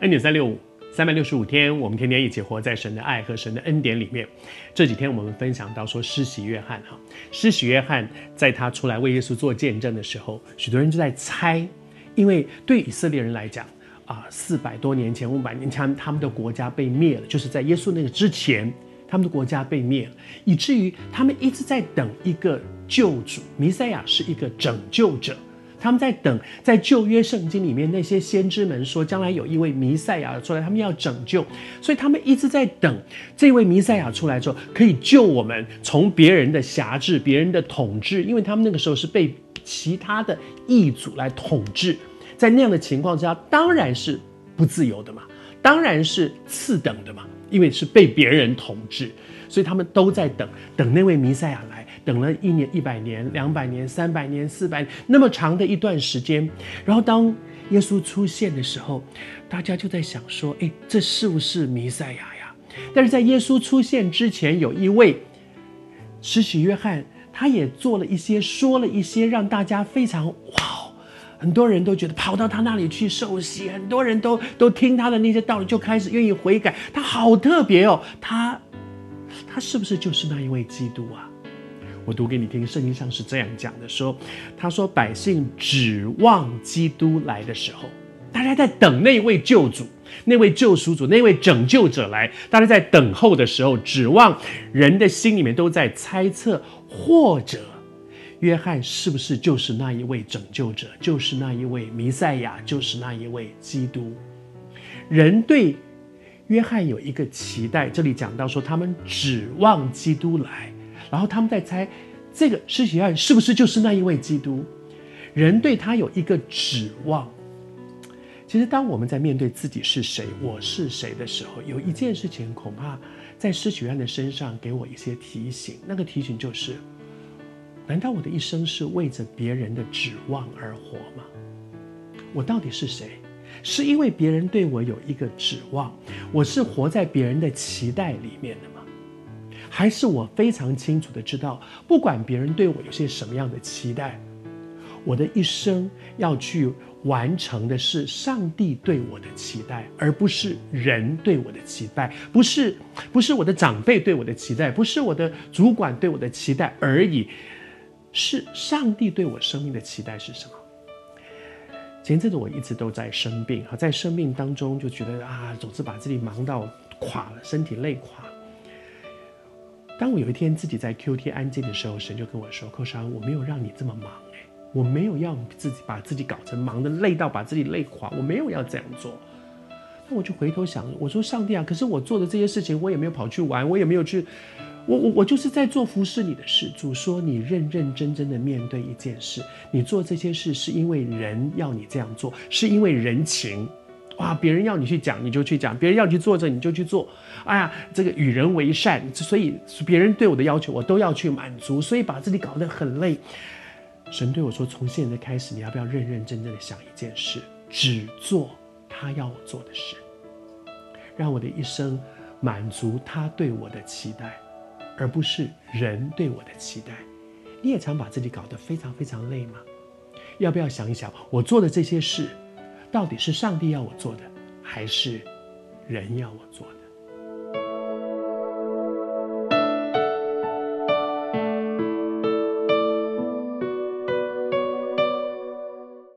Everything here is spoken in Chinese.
恩典三六五，三百六十五天，我们天天一起活在神的爱和神的恩典里面。这几天我们分享到说，施洗约翰哈，施洗约翰在他出来为耶稣做见证的时候，许多人就在猜，因为对以色列人来讲啊，四百多年前、五百年前，他们的国家被灭了，就是在耶稣那个之前，他们的国家被灭了，以至于他们一直在等一个救主，弥赛亚是一个拯救者。他们在等，在旧约圣经里面，那些先知们说，将来有一位弥赛亚出来，他们要拯救，所以他们一直在等这位弥赛亚出来之后，可以救我们从别人的辖制、别人的统治，因为他们那个时候是被其他的异族来统治，在那样的情况之下，当然是不自由的嘛，当然是次等的嘛，因为是被别人统治，所以他们都在等，等那位弥赛亚来。等了一年、一百年、两百年、三百年、四百，那么长的一段时间，然后当耶稣出现的时候，大家就在想说：“诶，这是不是弥赛亚呀？”但是在耶稣出现之前，有一位施洗约翰，他也做了一些、说了一些，让大家非常哇，很多人都觉得跑到他那里去受洗，很多人都都听他的那些道理，就开始愿意悔改。他好特别哦，他他是不是就是那一位基督啊？我读给你听，圣经上是这样讲的：说，他说百姓指望基督来的时候，大家在等那位救主、那位救赎主、那位拯救者来。大家在等候的时候，指望人的心里面都在猜测，或者约翰是不是就是那一位拯救者，就是那一位弥赛亚，就是那一位基督。人对约翰有一个期待，这里讲到说，他们指望基督来。然后他们在猜，这个施洗约翰是不是就是那一位基督？人对他有一个指望。其实，当我们在面对自己是谁、我是谁的时候，有一件事情恐怕在施洗约翰的身上给我一些提醒。那个提醒就是：难道我的一生是为着别人的指望而活吗？我到底是谁？是因为别人对我有一个指望，我是活在别人的期待里面的？还是我非常清楚的知道，不管别人对我有些什么样的期待，我的一生要去完成的是上帝对我的期待，而不是人对我的期待，不是不是我的长辈对我的期待，不是我的主管对我的期待而已，是上帝对我生命的期待是什么？前阵子我一直都在生病，在生病当中就觉得啊，总是把自己忙到垮了，身体累垮。当我有一天自己在 QT 安静的时候，神就跟我说：“寇尚，我没有让你这么忙哎，我没有要自己把自己搞成忙得累到把自己累垮，我没有要这样做。”那我就回头想，我说：“上帝啊，可是我做的这些事情，我也没有跑去玩，我也没有去，我我我就是在做服侍你的事。主说你认认真真的面对一件事，你做这些事是因为人要你这样做，是因为人情。”哇！别人要你去讲，你就去讲；别人要去做这，你就去做。哎呀，这个与人为善，所以别人对我的要求，我都要去满足，所以把自己搞得很累。神对我说：“从现在开始，你要不要认认真真的想一件事，只做他要我做的事，让我的一生满足他对我的期待，而不是人对我的期待。”你也常把自己搞得非常非常累吗？要不要想一想，我做的这些事？到底是上帝要我做的，还是人要我做的？